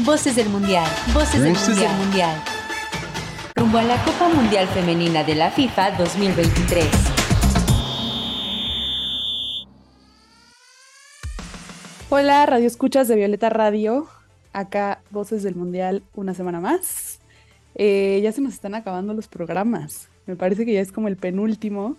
Voces del Mundial, Voces, del, mundial. del Mundial. Rumbo a la Copa Mundial Femenina de la FIFA 2023. Hola, Radio Escuchas de Violeta Radio. Acá, Voces del Mundial, una semana más. Eh, ya se nos están acabando los programas. Me parece que ya es como el penúltimo.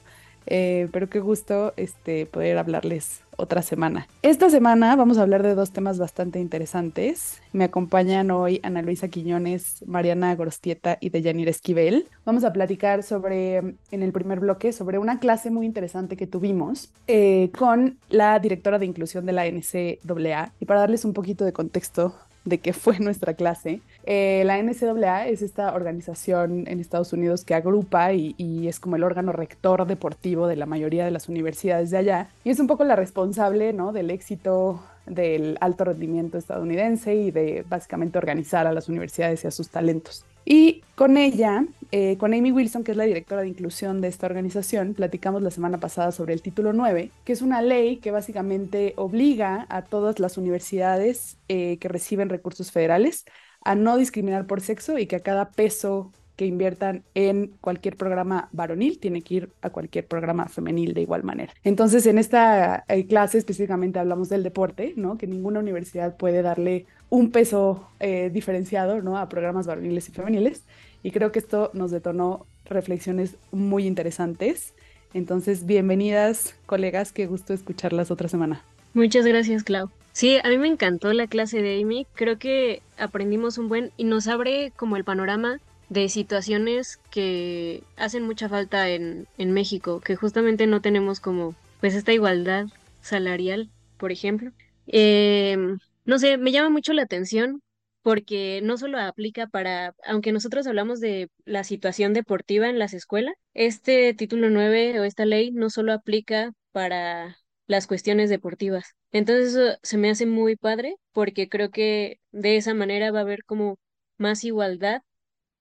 Eh, pero qué gusto este, poder hablarles otra semana. Esta semana vamos a hablar de dos temas bastante interesantes. Me acompañan hoy Ana Luisa Quiñones, Mariana Gorostieta y Deyanir Esquivel. Vamos a platicar sobre, en el primer bloque, sobre una clase muy interesante que tuvimos eh, con la directora de inclusión de la NCAA. Y para darles un poquito de contexto de qué fue nuestra clase. Eh, la NCAA es esta organización en Estados Unidos que agrupa y, es como el órgano rector deportivo de la mayoría de las universidades de allá y es un poco la responsable ¿no? del éxito del alto rendimiento estadounidense y de básicamente organizar a las universidades y a sus talentos. Y con ella, eh, con Amy Wilson, que es la directora de inclusión de esta organización, platicamos la semana pasada sobre el título 9, que es una ley que básicamente obliga a todas las universidades eh, que reciben recursos federales a no discriminar por sexo y que a cada peso que inviertan en cualquier programa varonil tiene que ir a cualquier programa femenil de igual manera. Entonces, en esta eh, clase específicamente hablamos del deporte, ¿no? Que ninguna universidad puede darle un peso eh, diferenciado, ¿no? A programas varoniles y femeniles. Y creo que esto nos detonó reflexiones muy interesantes. Entonces, bienvenidas, colegas, qué gusto escucharlas otra semana. Muchas gracias, Clau. Sí, a mí me encantó la clase de Amy. Creo que aprendimos un buen y nos abre como el panorama de situaciones que hacen mucha falta en, en México, que justamente no tenemos como pues esta igualdad salarial, por ejemplo. Em, no sé, me llama mucho la atención porque no solo aplica para, aunque nosotros hablamos de la situación deportiva en las escuelas, este título 9 o esta ley no solo aplica para las cuestiones deportivas. Entonces eso se me hace muy padre porque creo que de esa manera va a haber como más igualdad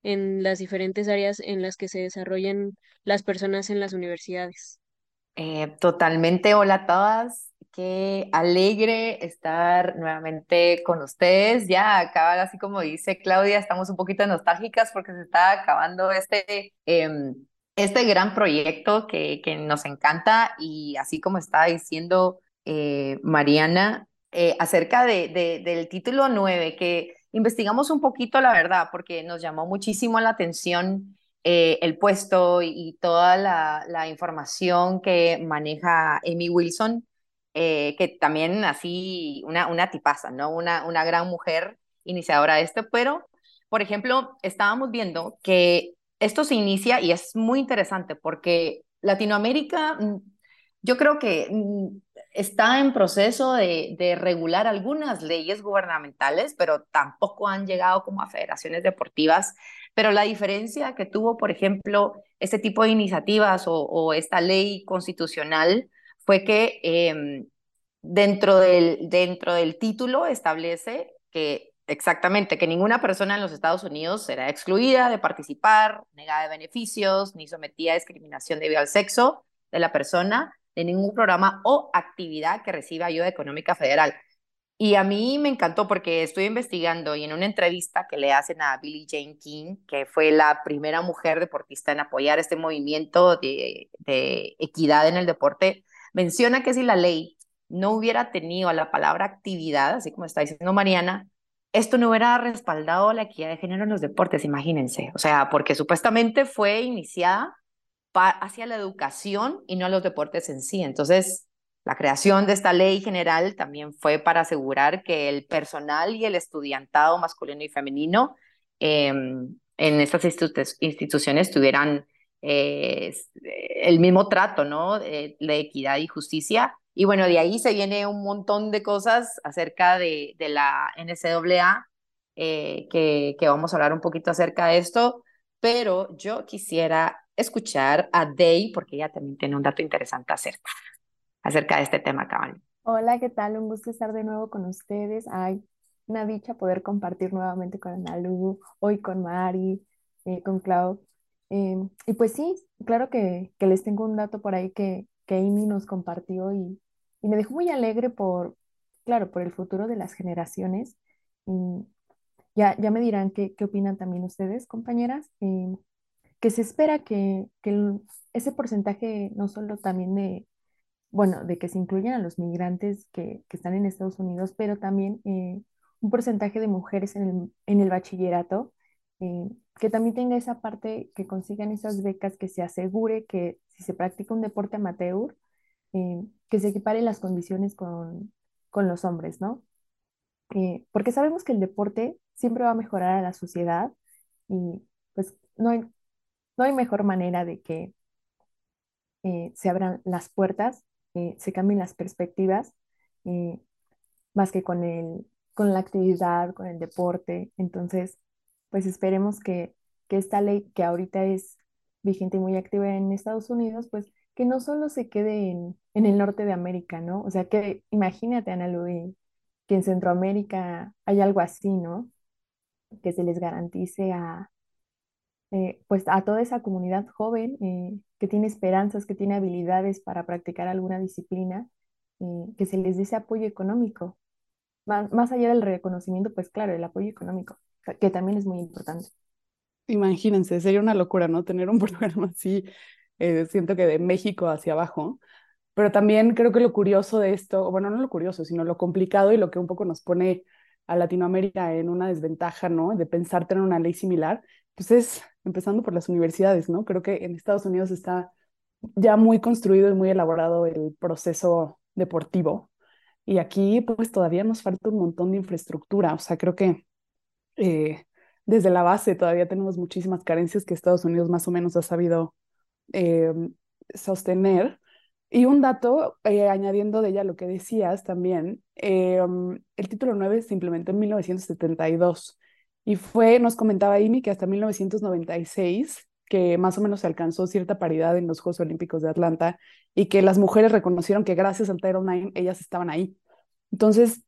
en las diferentes áreas en las que se desarrollan las personas en las universidades. Eh, totalmente, hola a todas. Qué alegre estar nuevamente con ustedes. Ya acaba, así como dice Claudia, estamos un poquito nostálgicas porque se está acabando este, em, este gran proyecto que, que nos encanta y así como estaba diciendo eh, Mariana, eh, acerca de, de, del título 9, que investigamos un poquito, la verdad, porque nos llamó muchísimo la atención eh, el puesto y, toda la, información que maneja Amy Wilson, eh, que también así, una, una tipaza, ¿no? Una, una gran mujer iniciadora de esto, pero, por ejemplo, estábamos viendo que esto se inicia y es muy interesante porque Latinoamérica, mm, yo creo que mm, está en proceso de, regular algunas leyes gubernamentales, pero tampoco han llegado como a federaciones deportivas. Pero la diferencia que tuvo, por ejemplo, este tipo de iniciativas o, esta ley constitucional fue que em, dentro, del, dentro del título establece que exactamente que ninguna persona en los Estados Unidos será excluida de participar, negada de beneficios, ni sometida a discriminación debido al sexo de la persona de ningún programa o actividad que reciba ayuda económica federal. Y a mí me encantó porque estoy investigando y en una entrevista que le hacen a Billie Jane King, que fue la primera mujer deportista en apoyar este movimiento de, de equidad en el deporte, menciona que si la ley no hubiera tenido la palabra actividad, así como está diciendo Mariana, esto no hubiera respaldado la equidad de género en los deportes, imagínense. O sea, porque supuestamente fue iniciada hacia la educación y no a los deportes en sí. Entonces, la creación de esta ley general también fue para asegurar que el personal y el estudiantado masculino y femenino em, en estas instituciones tuvieran eh, el mismo trato, ¿no? de equidad y justicia. Y bueno, de ahí se viene un montón de cosas acerca de, de la NCAA, eh, que, que vamos a hablar un poquito acerca de esto, pero yo quisiera escuchar a Day, porque ella también tiene un dato interesante acerca, acerca de este tema, cabal. Hola, ¿qué tal? Un gusto estar de nuevo con ustedes. Ay, una dicha poder compartir nuevamente con Analu, hoy con Mari, eh, con Clau. Em, y pues sí, claro que, que, les tengo un dato por ahí que, que Amy nos compartió y, y, me dejó muy alegre por, claro, por el futuro de las generaciones. Y, ya, ya me dirán qué, qué opinan también ustedes, compañeras, eh, que se espera que, ese porcentaje no solo también de, bueno, de que se incluyan a los migrantes que, que están en Estados Unidos, pero también eh, un porcentaje de mujeres en el, bachillerato, eh, que también tenga esa parte, que consigan esas becas, que se asegure que si se practica un deporte amateur, que se equiparen las condiciones con, con los hombres, ¿no? porque sabemos que el deporte siempre va a mejorar a la sociedad y pues no hay, no hay mejor manera de que eh, se abran las puertas, eh, se cambien las perspectivas, eh, más que con el, con la actividad, con el deporte. Entonces, pues esperemos que, que esta ley que ahorita es vigente y muy activa en Estados Unidos, pues que no solo se quede en, en el norte de América, ¿no? O sea, que imagínate, Ana Luis, que en Centroamérica hay algo así, ¿no? Que se les garantice a, eh, pues a toda esa comunidad joven eh, que tiene esperanzas, que tiene habilidades para practicar alguna disciplina, eh, que se les dé ese apoyo económico. Más, más allá del reconocimiento, pues claro, el apoyo económico, que también es muy importante. Imagínense, sería una locura, ¿no? Tener un programa así, siento que de México hacia abajo, pero también creo que lo curioso de esto, bueno, no lo curioso, sino lo complicado y lo que un poco nos pone a Latinoamérica en una desventaja, ¿no? De pensar tener una ley similar, pues es empezando por las universidades, ¿no? Creo que en Estados Unidos está ya muy construido y muy elaborado el proceso deportivo. Y aquí, pues todavía nos falta un montón de infraestructura. O sea, creo que eh, desde la base todavía tenemos muchísimas carencias que Estados Unidos más o menos ha sabido eh, sostener y un dato, eh, añadiendo de ella lo que decías también, el título 9 se implementó en 1972 y fue, nos comentaba Amy, que hasta 1996, que más o menos se alcanzó cierta paridad en los Juegos Olímpicos de Atlanta y que las mujeres reconocieron que gracias al Title IX ellas estaban ahí. Entonces,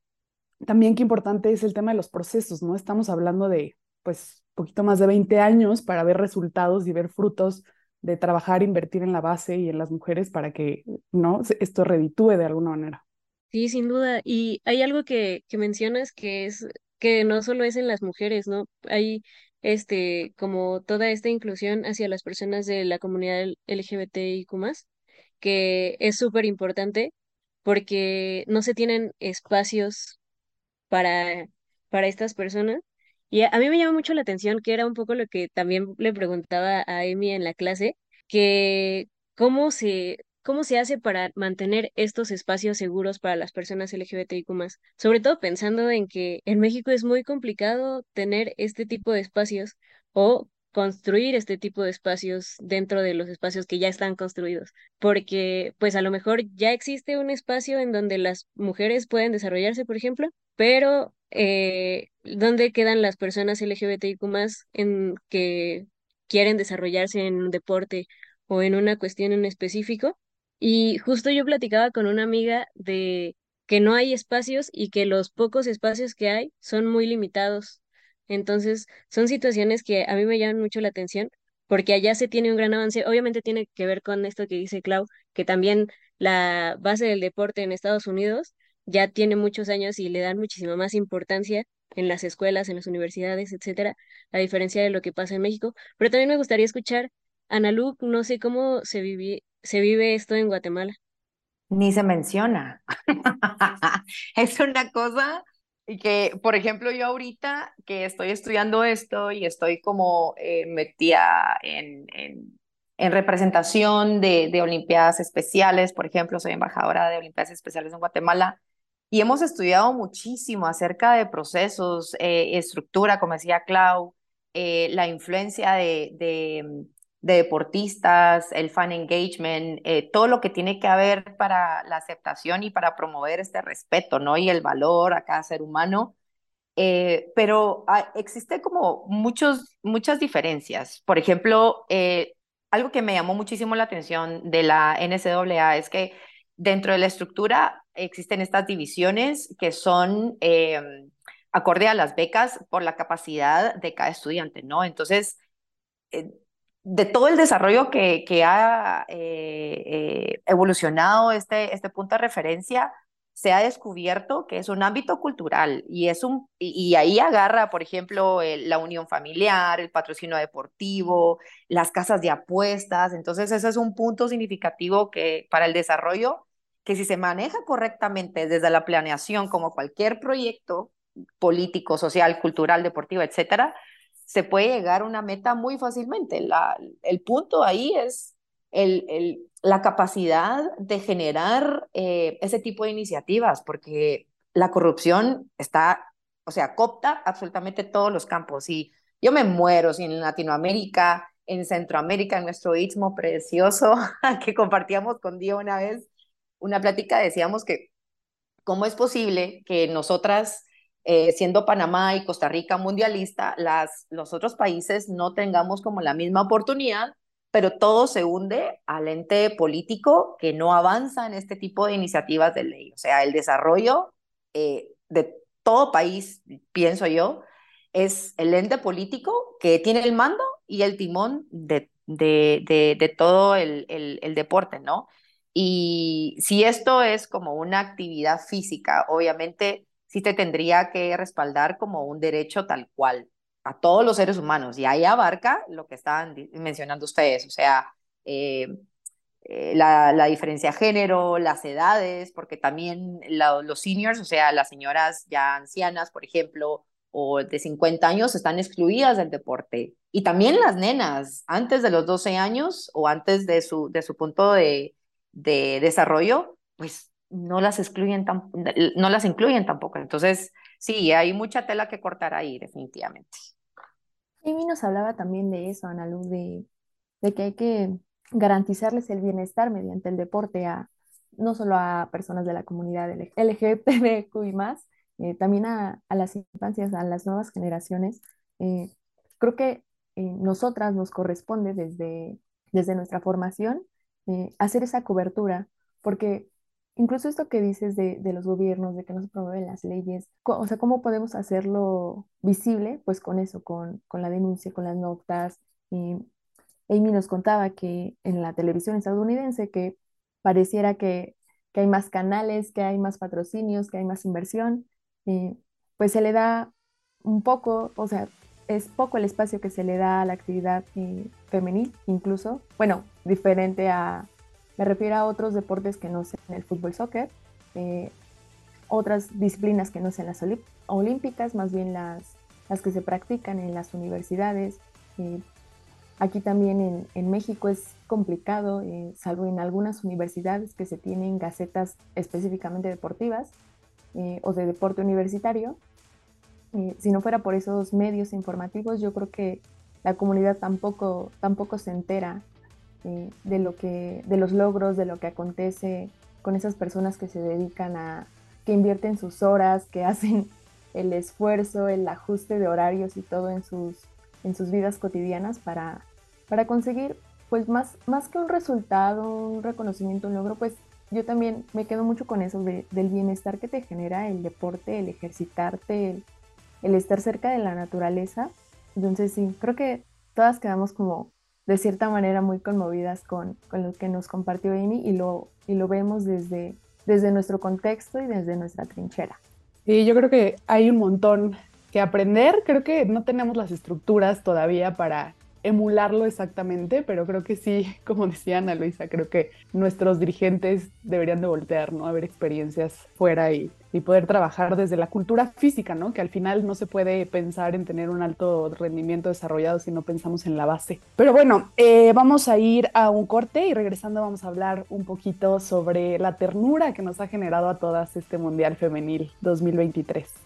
también qué importante es el tema de los procesos, ¿no? Estamos hablando de, pues, poquito más de 20 años para ver resultados y ver frutos de trabajar, invertir en la base y en las mujeres para que no esto reditúe de alguna manera. Sí, sin duda. Y hay algo que, que mencionas que es que no solo es en las mujeres, ¿no? Hay este como toda esta inclusión hacia las personas de la comunidad LGBTIQ+, que es súper importante porque no se tienen espacios para, para estas personas y a, mí me llama mucho la atención que era un poco lo que también le preguntaba a Emi en la clase, que cómo se, cómo se hace para mantener estos espacios seguros para las personas LGBTIQ+, sobre todo pensando en que en México es muy complicado tener este tipo de espacios o construir este tipo de espacios dentro de los espacios que ya están construidos, porque pues a lo mejor ya existe un espacio en donde las mujeres pueden desarrollarse, por ejemplo, pero eh, ¿dónde quedan las personas LGBTIQ en que quieren desarrollarse en un deporte o en una cuestión en específico? Y justo yo platicaba con una amiga de que no hay espacios y que los pocos espacios que hay son muy limitados. Entonces, son situaciones que a mí me llaman mucho la atención porque allá se tiene un gran avance. Obviamente tiene que ver con esto que dice Clau, que también la base del deporte en Estados Unidos ya tiene muchos años y le dan muchísima más importancia en las escuelas, en las universidades, etcétera, a diferencia de lo que pasa en México. Pero también me gustaría escuchar, Ana Lu, no sé cómo se vive, se vive esto en Guatemala. Ni se menciona. es una cosa que, por ejemplo, yo ahorita que estoy estudiando esto y estoy como eh, metida en, en, en representación de, de Olimpiadas Especiales, por ejemplo, soy embajadora de Olimpiadas Especiales en Guatemala, y hemos estudiado muchísimo acerca de procesos, eh, estructura, como decía Clau, eh, la influencia de, de, deportistas, el fan engagement, eh, todo lo que tiene que haber para la aceptación y para promover este respeto, ¿no? Y el valor a cada ser humano. pero ah, existe como muchos, muchas diferencias. Por ejemplo, algo que me llamó muchísimo la atención de la NCAA es que dentro de la estructura existen estas divisiones que son eh, acorde a las becas por la capacidad de cada estudiante, ¿no? Entonces, eh, de todo el desarrollo que, ha eh, evolucionado este, este punto de referencia, se ha descubierto que es un ámbito cultural y, es un, y, ahí agarra, por ejemplo, la unión familiar, el patrocinio deportivo, las casas de apuestas. Entonces, ese es un punto significativo que para el desarrollo, que si se maneja correctamente desde la planeación, como cualquier proyecto político, social, cultural, deportivo, etcétera, se puede llegar a una meta muy fácilmente. La, el punto ahí es el, el, la capacidad de generar eh, ese tipo de iniciativas, porque la corrupción está, o sea, copta absolutamente todos los campos. Y yo me muero si en Latinoamérica, en Centroamérica, en nuestro istmo precioso que compartíamos con Diego una vez, una plática, decíamos que cómo es posible que nosotras, eh, siendo Panamá y Costa Rica mundialista, las, los otros países no tengamos como la misma oportunidad pero todo se hunde al ente político que no avanza en este tipo de iniciativas de ley. O sea, el desarrollo eh, de todo país, pienso yo, es el ente político que tiene el mando y el timón de, de, de, todo el, el, el, deporte, ¿no? Y si esto es como una actividad física, obviamente sí te tendría que respaldar como un derecho tal cual a todos los seres humanos y ahí abarca lo que estaban mencionando ustedes, o sea, eh, eh, la, la, diferencia de género, las edades, porque también los seniors, o sea, las señoras ya ancianas, por ejemplo, o de 50 años, están excluidas del deporte. Y también las nenas, antes de los 12 años o antes de su, de su punto de, de desarrollo, pues no las excluyen, no las incluyen tampoco. Entonces, sí, hay mucha tela que cortar ahí, definitivamente. Amy nos hablaba también de eso, Ana Luz, de, de que hay que garantizarles el bienestar mediante el deporte a no solo a personas de la comunidad LGBTQ y más, eh, también a, a, las infancias, a las nuevas generaciones. Eh, creo que eh, nosotras nos corresponde desde, desde nuestra formación hacer esa cobertura, porque incluso esto que dices de, los gobiernos, de que no se promueven las leyes, o sea, ¿cómo podemos hacerlo visible? Pues con eso, con, la denuncia, con las notas. Amy nos contaba que en la televisión estadounidense que pareciera que, hay más canales, que hay más patrocinios, que hay más inversión, pues se le da un poco, o sea, es poco el espacio que se le da a la actividad eh, femenil, incluso, bueno, diferente a, me refiero a otros deportes que no sean el fútbol soccer, eh, otras disciplinas que no sean las olímpicas, más bien las, las que se practican en las universidades. Eh, aquí también en, en, México es complicado, eh, salvo en algunas universidades que se tienen gacetas específicamente deportivas o de deporte universitario. si no fuera por esos medios informativos, yo creo que la comunidad tampoco, tampoco se entera eh, de, lo que, de los logros, de lo que acontece con esas personas que se dedican a, que invierten sus horas, que hacen el esfuerzo, el ajuste de horarios y todo en sus, en sus vidas cotidianas para, para conseguir, pues más, más que un resultado, un reconocimiento, un logro, pues yo también me quedo mucho con eso del bienestar que te genera el deporte, el ejercitarte, el, el estar cerca de la naturaleza. Entonces sí, creo que todas quedamos como de cierta manera muy conmovidas con, con lo que nos compartió Amy y lo, y lo vemos desde, desde nuestro contexto y desde nuestra trinchera. Y yo creo que hay un montón que aprender. Creo que no tenemos las estructuras todavía para emularlo exactamente, pero creo que sí, como decía Ana Luisa, creo que nuestros dirigentes deberían de voltear, ¿no? A ver experiencias fuera y, poder trabajar desde la cultura física, ¿no? Que al final no se puede pensar en tener un alto rendimiento desarrollado si no pensamos en la base. Pero bueno, eh, vamos a ir a un corte y regresando vamos a hablar un poquito sobre la ternura que nos ha generado a todas este Mundial Femenil 2023.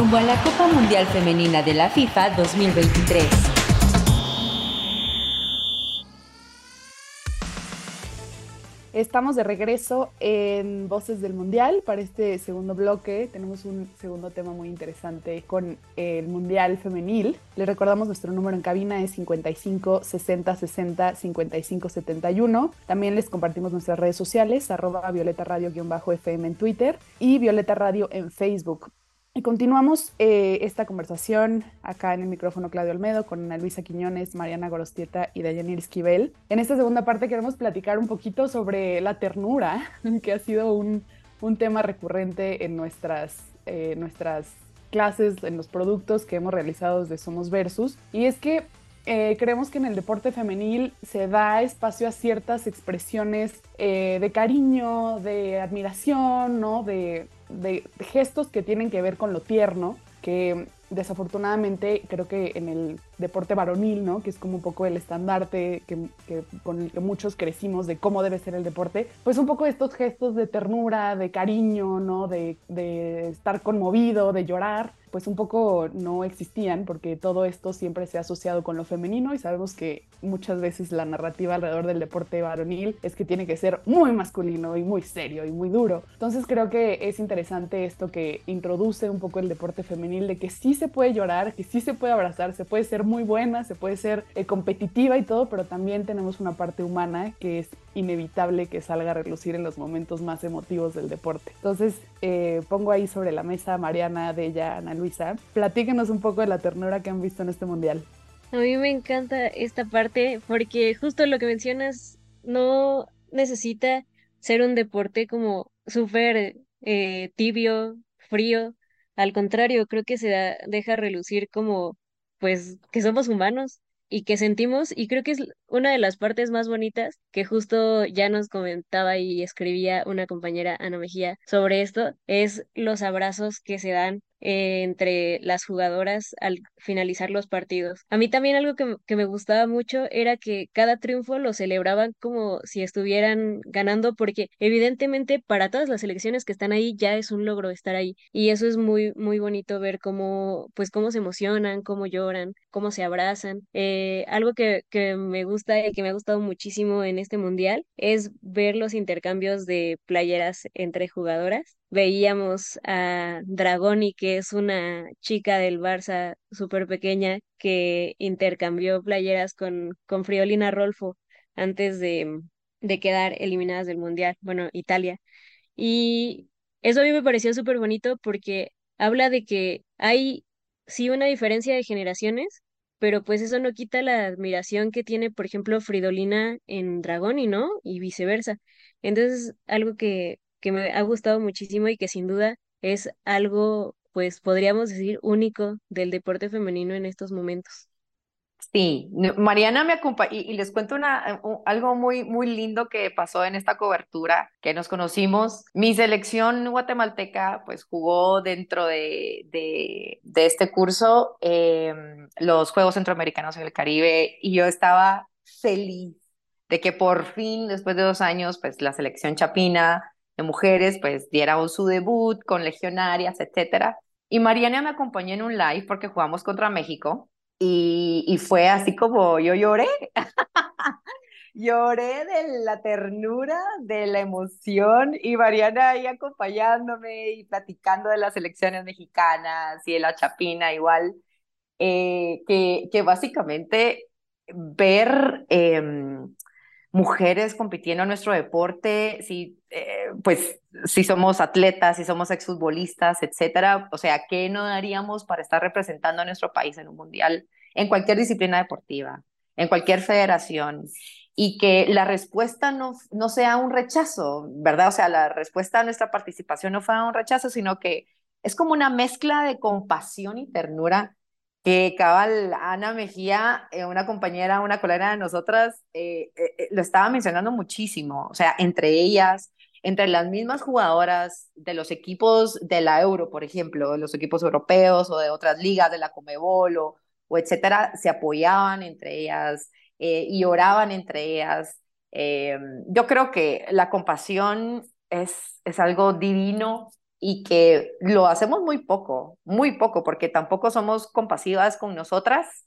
rumbo a la Copa Mundial Femenina de la FIFA 2023. Estamos de regreso en Voces del Mundial para este segundo bloque. Tenemos un segundo tema muy interesante con el Mundial Femenil. Les recordamos nuestro número en cabina es 55 60 60 55 71. También les compartimos nuestras redes sociales, arroba Violeta Radio-FM en Twitter y Violeta Radio en Facebook. Y continuamos eh, esta conversación acá en el micrófono Claudio Olmedo con Luisa Quiñones, Mariana Gorostieta y Dayanir Esquivel. En esta segunda parte queremos platicar un poquito sobre la ternura, que ha sido un, un tema recurrente en nuestras, eh, nuestras clases, en los productos que hemos realizado desde Somos Versus. Y es que eh, creemos que en el deporte femenil se da espacio a ciertas expresiones de cariño, de admiración, ¿no? De, de, gestos que tienen que ver con lo tierno, que desafortunadamente creo que en el deporte varonil, ¿no? Que es como un poco el estandarte que, con el que muchos crecimos de cómo debe ser el deporte, pues un poco estos gestos de ternura, de cariño, ¿no? De, de estar conmovido, de llorar, pues un poco no existían porque todo esto siempre se ha asociado con lo femenino y sabemos que muchas veces la narrativa alrededor del deporte varonil es que tiene que ser muy masculino y muy serio y muy duro. Entonces creo que es interesante esto que introduce un poco el deporte femenil de que sí se puede llorar, que sí se puede abrazar, se puede ser muy buena, se puede ser eh, competitiva y todo, pero también tenemos una parte humana que es inevitable que salga a relucir en los momentos más emotivos del deporte. Entonces eh, pongo ahí sobre la mesa a Mariana, de ella, Ana Luisa. Platíquenos un poco de la ternura que han visto en este mundial. A mí me encanta esta parte porque justo lo que mencionas no necesita ser un deporte como súper eh, tibio, frío. Al contrario, creo que se deja relucir como pues que somos humanos y que sentimos, y creo que es una de las partes más bonitas que justo ya nos comentaba y escribía una compañera Ana Mejía sobre esto, es los abrazos que se dan eh, entre las jugadoras al finalizar los partidos. A mí también algo que, que, me gustaba mucho era que cada triunfo lo celebraban como si estuvieran ganando, porque evidentemente para todas las selecciones que están ahí ya es un logro estar ahí. Y eso es muy, muy bonito ver cómo, pues cómo se emocionan, cómo lloran, cómo se abrazan. Eh, algo que, que me gusta y que me ha gustado muchísimo en este mundial es ver los intercambios de playeras entre jugadoras veíamos a Dragoni, que es una chica del Barça súper pequeña que intercambió playeras con, con Friolina Rolfo antes de, de quedar eliminadas del Mundial, bueno, Italia. Y eso a mí me pareció súper bonito porque habla de que hay sí una diferencia de generaciones, pero pues eso no quita la admiración que tiene, por ejemplo, Fridolina en Dragoni, ¿no? Y viceversa. Entonces, algo que que me ha gustado muchísimo y que sin duda es algo, pues podríamos decir, único del deporte femenino en estos momentos. Sí, Mariana me acompaña y, les cuento una, algo muy, muy lindo que pasó en esta cobertura, que nos conocimos. Mi selección guatemalteca pues jugó dentro de, de, de este curso em, los Juegos Centroamericanos en el Caribe y yo estaba feliz de que por fin, después de dos años, pues la selección chapina mujeres, pues dieron su debut con legionarias, etcétera. Y Mariana me acompañó en un live porque jugamos contra México y, y fue así como yo lloré. lloré de la ternura, de la emoción y Mariana ahí acompañándome y platicando de las elecciones mexicanas y de la Chapina igual, eh, que, que básicamente ver em, mujeres compitiendo en nuestro deporte, si, eh, pues, si somos atletas, si somos exfutbolistas, etcétera, o sea, ¿qué no daríamos para estar representando a nuestro país en un mundial, en cualquier disciplina deportiva, en cualquier federación? Y que la respuesta no, no sea un rechazo, ¿verdad? O sea, la respuesta a nuestra participación no fue un rechazo, sino que es como una mezcla de compasión y ternura que cabal Ana Mejía, eh, una compañera, una colega de nosotras, eh, eh, lo estaba mencionando muchísimo, o sea, entre ellas, entre las mismas jugadoras de los equipos de la Euro, por ejemplo, de los equipos europeos o de otras ligas de la Comebol o, etcétera, se apoyaban entre ellas y oraban entre ellas. yo creo que la compasión es, es algo divino y que lo hacemos muy poco, muy poco, porque tampoco somos compasivas con nosotras.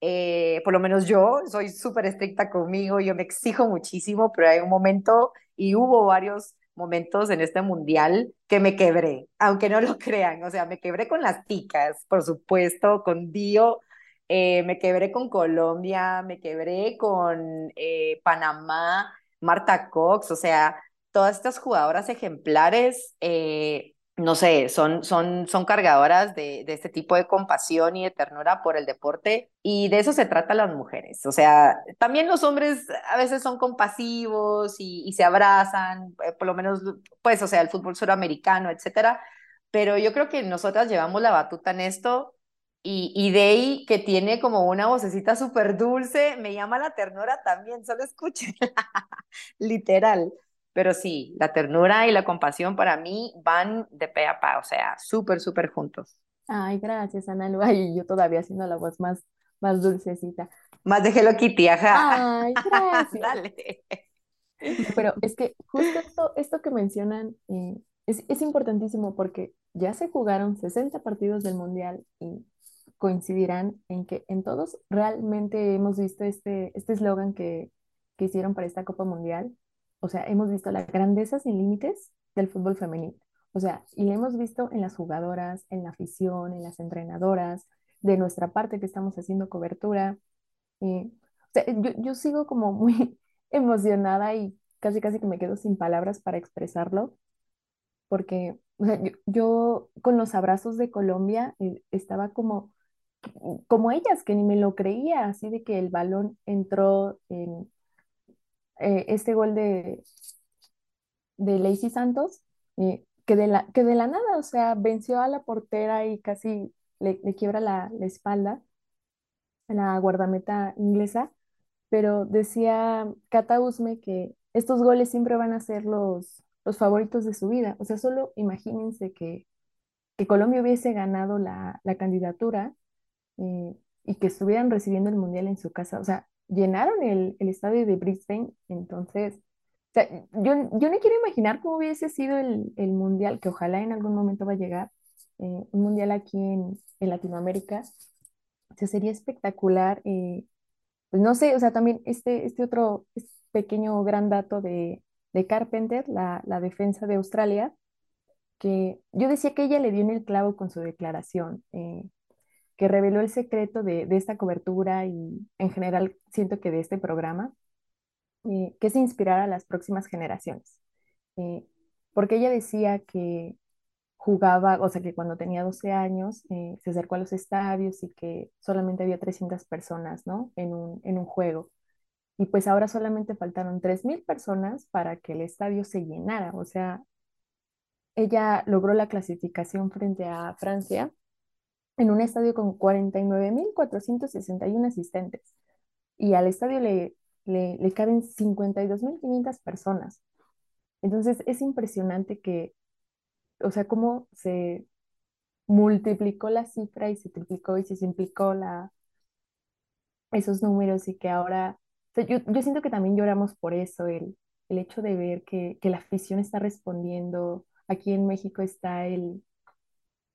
Eh, por lo menos yo soy súper estricta conmigo, yo me exijo muchísimo, pero hay un momento y hubo varios momentos en este mundial que me quebré, aunque no lo crean, o sea, me quebré con las ticas, por supuesto, con Dio, eh, me quebré con Colombia, me quebré con eh, Panamá, Marta Cox, o sea, todas estas jugadoras ejemplares, eh, no sé, son, son, son cargadoras de, de, este tipo de compasión y de ternura por el deporte y de eso se trata las mujeres. O sea, también los hombres a veces son compasivos y, se abrazan, eh, por lo menos, pues, o sea, el fútbol suramericano, etcétera. Pero yo creo que nosotras llevamos la batuta en esto y, y que tiene como una vocecita súper dulce, me llama la ternura también, solo escuchen, literal. Pero sí, la ternura y la compasión para mí van de pe a pa, o sea, súper, súper juntos. Ay, gracias, Ana Lu. Ay, yo todavía haciendo la voz más, más dulcecita. Más de Hello Kitty, ajá. Ay, gracias. Dale. Pero es que justo esto, esto que mencionan eh, es, es importantísimo porque ya se jugaron 60 partidos del Mundial y coincidirán en que en todos realmente hemos visto este este eslogan que, que hicieron para esta Copa Mundial, o sea, hemos visto la grandeza sin límites del fútbol femenino. O sea, y lo hemos visto en las jugadoras, en la afición, en las entrenadoras, de nuestra parte que estamos haciendo cobertura. Eh, o sea, yo, yo sigo como muy emocionada y casi casi que me quedo sin palabras para expresarlo, porque o sea, yo, yo, con los abrazos de Colombia eh, estaba como, como ellas, que ni me lo creía, así de que el balón entró en, eh, este gol de, de Lacey Santos, eh, que, de la, que de la nada, o sea, venció a la portera y casi le, quiebra la, la, espalda a la guardameta inglesa, pero decía Cata Usme que estos goles siempre van a ser los, los favoritos de su vida. O sea, solo imagínense que, que Colombia hubiese ganado la, la candidatura eh, y que estuvieran recibiendo el Mundial en su casa. O sea, llenaron el, el estadio de Brisbane, entonces, o sea, yo, yo no quiero imaginar cómo hubiese sido el, el, mundial, que ojalá en algún momento va a llegar, eh, un mundial aquí en, en Latinoamérica, o sea, sería espectacular, eh, pues no sé, o sea, también este, este otro este pequeño gran dato de, de Carpenter, la, la defensa de Australia, que yo decía que ella le dio en el clavo con su declaración. Eh, que reveló el secreto de, esta cobertura y en general siento que de este programa, eh, que es inspirar a las próximas generaciones. Eh, porque ella decía que jugaba, o sea, que cuando tenía 12 años eh, se acercó a los estadios y que solamente había 300 personas, ¿no? En un, en un juego. Y pues ahora solamente faltaron 3.000 personas para que el estadio se llenara. O sea, ella logró la clasificación frente a Francia en un estadio con 49.461 asistentes y al estadio le, le, le caben 52.500 personas. Entonces es impresionante que, o sea, cómo se multiplicó la cifra y se triplicó y se simplicó la, esos números y que ahora, yo, yo, siento que también lloramos por eso, el, el hecho de ver que, que la afición está respondiendo. Aquí en México está el,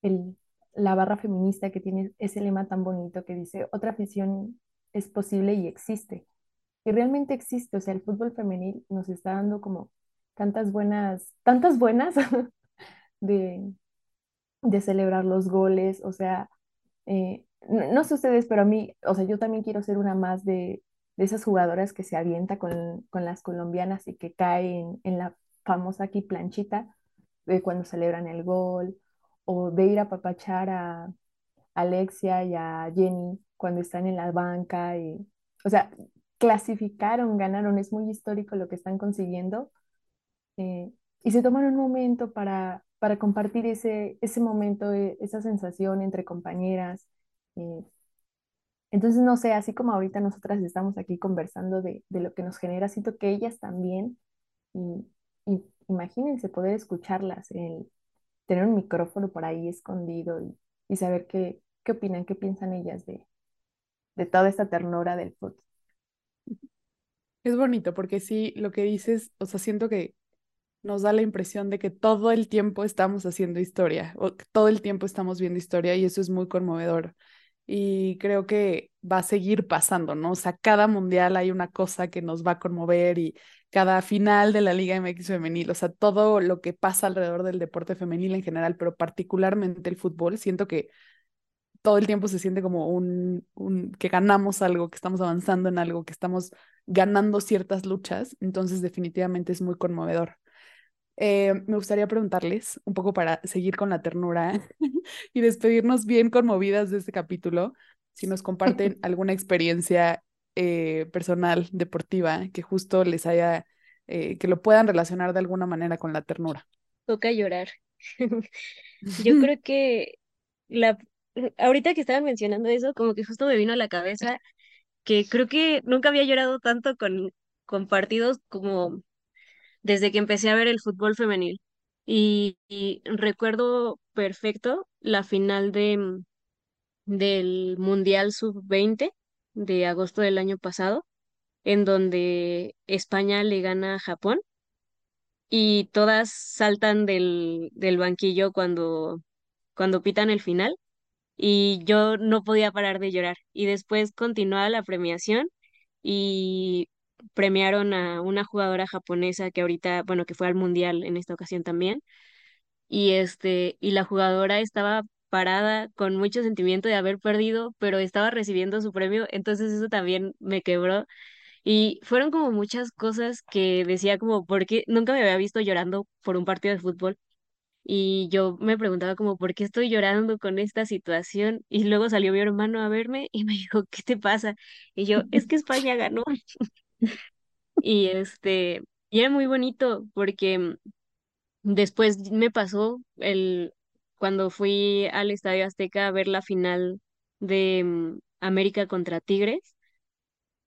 el la barra feminista que tiene ese lema tan bonito que dice, otra afición es posible y existe. Y realmente existe, o sea, el fútbol femenil nos está dando como tantas buenas, tantas buenas de, de celebrar los goles, o sea, eh, no, sé ustedes, pero a mí, o sea, yo también quiero ser una más de, de esas jugadoras que se avienta con, con las colombianas y que caen en, la famosa aquí planchita de cuando celebran el gol, o de ir a papachar a Alexia y a Jenny cuando están en la banca. Y, o sea, clasificaron, ganaron, es muy histórico lo que están consiguiendo. Eh, y se tomaron un momento para, para compartir ese, ese momento, e, esa sensación entre compañeras. Eh, entonces, no sé, así como ahorita nosotras estamos aquí conversando de, de lo que nos genera, siento que ellas también, y, y imagínense poder escucharlas, tener un micrófono por ahí escondido y, y saber qué, qué opinan, qué piensan ellas de, de toda esta ternura del fútbol. Es bonito porque sí, lo que dices, o sea, siento que nos da la impresión de que todo el tiempo estamos haciendo historia, o todo el tiempo estamos viendo historia y eso es muy conmovedor. Y creo que va a seguir pasando, ¿no? O sea, cada mundial hay una cosa que nos va a conmover y cada final de la Liga MX femenil, o sea, todo lo que pasa alrededor del deporte femenil en general, pero particularmente el fútbol, siento que todo el tiempo se siente como un, un, que ganamos algo, que estamos avanzando en algo, que estamos ganando ciertas luchas, entonces definitivamente es muy conmovedor. Eh, me gustaría preguntarles, un poco para seguir con la ternura y despedirnos bien conmovidas de este capítulo, si nos comparten alguna experiencia eh, personal, deportiva, que justo les haya, eh, que lo puedan relacionar de alguna manera con la ternura. Toca llorar. Yo creo que la, ahorita que estaban mencionando eso, como que justo me vino a la cabeza que creo que nunca había llorado tanto con, con partidos como desde que empecé a ver el fútbol femenil. Y, recuerdo perfecto la final de, del Mundial Sub-20 de agosto del año pasado, en donde España le gana a Japón y todas saltan del, del banquillo cuando, cuando pitan el final y yo no podía parar de llorar. Y después continuaba la premiación y premiaron a una jugadora japonesa que ahorita, bueno, que fue al mundial en esta ocasión también. Y este, y la jugadora estaba parada con mucho sentimiento de haber perdido, pero estaba recibiendo su premio, entonces eso también me quebró. Y fueron como muchas cosas que decía como, porque nunca me había visto llorando por un partido de fútbol y yo me preguntaba como, ¿por qué estoy llorando con esta situación? Y luego salió mi hermano a verme y me dijo, ¿qué te pasa? Y yo, es que España ganó. y este, y era muy bonito porque mm, después me pasó el, cuando fui al Estadio Azteca a ver la final de mm, América contra Tigres,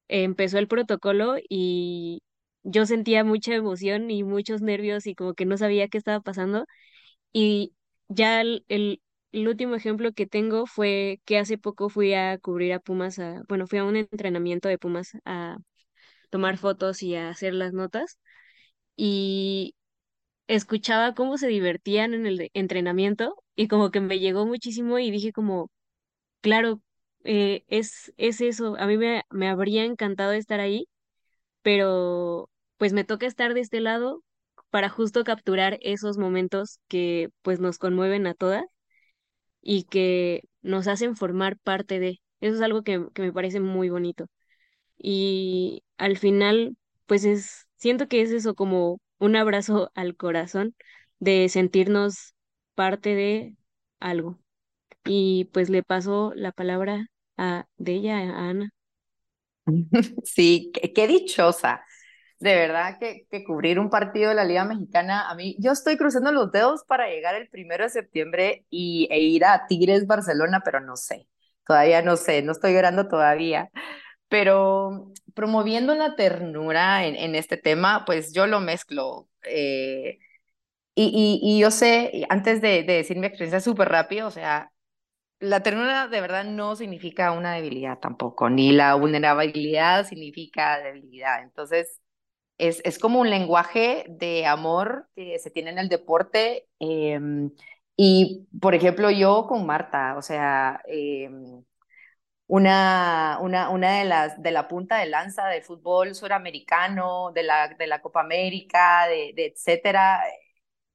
empezó el protocolo y yo sentía mucha emoción y muchos nervios y como que no sabía qué estaba pasando y ya el, último ejemplo que tengo fue que hace poco fui a cubrir a Pumas, a, bueno, fui a un entrenamiento de Pumas a tomar fotos y a hacer las notas. Y escuchaba cómo se divertían en el entrenamiento y como que me llegó muchísimo y dije como, claro, eh, es, es eso, a mí me, me habría encantado estar ahí, pero pues me toca estar de este lado para justo capturar esos momentos que pues nos conmueven a todas y que nos hacen formar parte de. Eso es algo que, que me parece muy bonito. Y al final, pues es, siento que es eso como un abrazo al corazón de sentirnos parte de algo. Y pues le paso la palabra a de ella, a Ana. Sí, qué dichosa de verdad que, que, cubrir un partido de la Liga Mexicana, a mí, yo estoy cruzando los dedos para llegar el primero de septiembre y, e ir a Tigres Barcelona, pero no sé, todavía no sé, no estoy llorando todavía. Pero promoviendo la ternura en, en este tema, pues yo lo mezclo. Eh, y, y, y, yo sé, antes de, de decir mi experiencia súper rápido, o sea, la ternura de verdad no significa una debilidad tampoco, ni la vulnerabilidad significa debilidad. Entonces, es, es como un lenguaje de amor que se tiene en el deporte. Em, y, por ejemplo, yo con Marta, o sea, em, una, una, una de las de la punta de lanza del fútbol suramericano, de la, de la Copa América, de, de etcétera,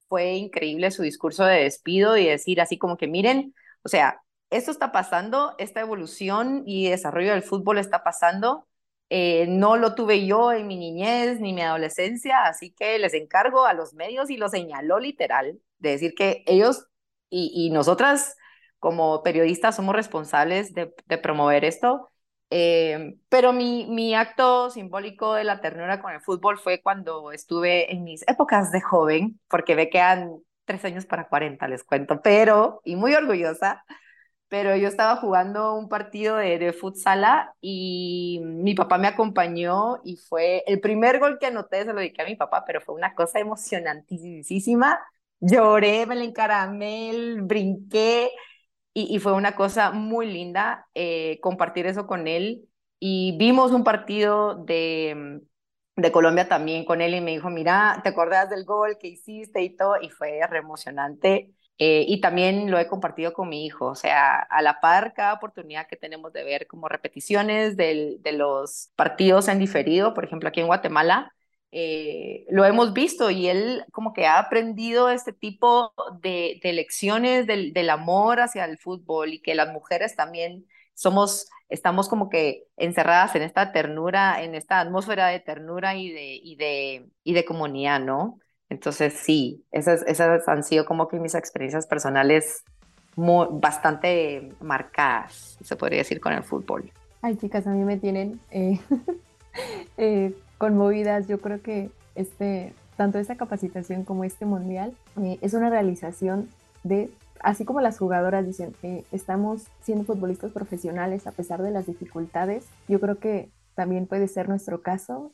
fue increíble su discurso de despido y decir así como que miren, o sea, esto está pasando, esta evolución y desarrollo del fútbol está pasando eh, no lo tuve yo en mi niñez ni mi adolescencia, así que les encargo a los medios y lo señaló literal, de decir que ellos y, nosotras como periodistas somos responsables de, promover esto. Eh, pero mi, mi acto simbólico de la ternura con el fútbol fue cuando estuve en mis épocas de joven, porque ve que han tres años para 40, les cuento, pero, y muy orgullosa, pero yo estaba jugando un partido de, de futsala y mi papá me acompañó y fue el primer gol que anoté, se lo dediqué a mi papá, pero fue una cosa emocionantísima. Lloré, me la encaramé, brinqué y, fue una cosa muy linda eh, compartir eso con él. Y vimos un partido de, de Colombia también con él y me dijo, mira, ¿te acordás del gol que hiciste y todo? Y fue re emocionante. Eh, y también lo he compartido con mi hijo, o sea, a la par, cada oportunidad que tenemos de ver como repeticiones del, de los partidos en diferido, por ejemplo, aquí en Guatemala, eh, lo hemos visto y él como que ha aprendido este tipo de, de lecciones del, del, amor hacia el fútbol y que las mujeres también somos, estamos como que encerradas en esta ternura, en esta atmósfera de ternura y de, y de, y de comunidad, ¿no? Entonces sí, esas, esas han sido como que mis experiencias personales muy, bastante marcadas, se podría decir, con el fútbol. Ay, chicas, a mí me tienen eh, eh, conmovidas. Yo creo que este, tanto esta capacitación como este mundial eh, es una realización de, así como las jugadoras dicen, estamos siendo futbolistas profesionales a pesar de las dificultades, yo creo que también puede ser nuestro caso.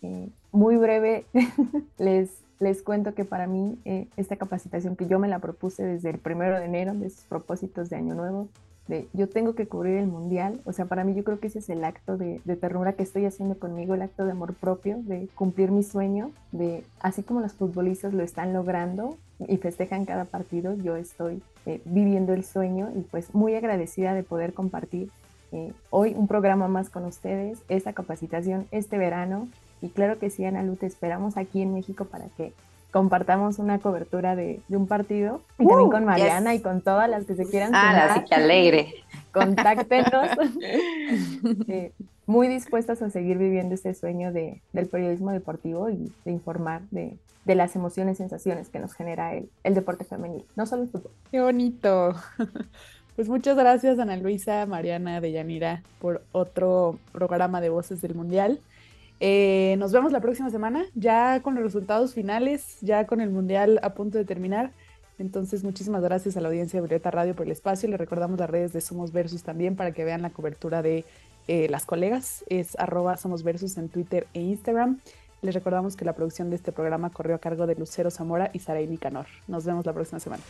muy breve, les, les cuento que para mí esta capacitación que yo me la propuse desde el primero de enero, de sus propósitos de Año Nuevo, de yo tengo que cubrir el mundial, o sea, para mí yo creo que ese es el acto de, ternura que estoy haciendo conmigo, el acto de amor propio, de cumplir mi sueño, de así como los futbolistas lo están logrando y festejan cada partido, yo estoy eh, viviendo el sueño y pues muy agradecida de poder compartir eh, hoy un programa más con ustedes, esta capacitación este verano. Y claro que sí, Ana Lu, te esperamos aquí en México para que compartamos una cobertura de, un partido y también con uh, Mariana y con todas las que se quieran ah, así que alegre. Contáctenos. Eh, muy dispuestas a seguir viviendo este sueño de, del periodismo deportivo y de informar de, de las emociones y sensaciones que nos genera el, el deporte femenil, no solo el fútbol. Qué bonito. Pues muchas gracias, Ana Luisa, Mariana, Deyanira, por otro programa de Voces del Mundial. Eh, nos vemos la próxima semana, ya con los resultados finales, ya con el Mundial a punto de terminar. Entonces, muchísimas gracias a la audiencia de Violeta Radio por el espacio. Le recordamos las redes de Somos Versus también para que vean la cobertura de eh, las colegas. Es arroba Somos Versus en Twitter e Instagram. Les recordamos que la producción de este programa corrió a cargo de Lucero Zamora y Saraí Nicanor. Nos vemos la próxima semana.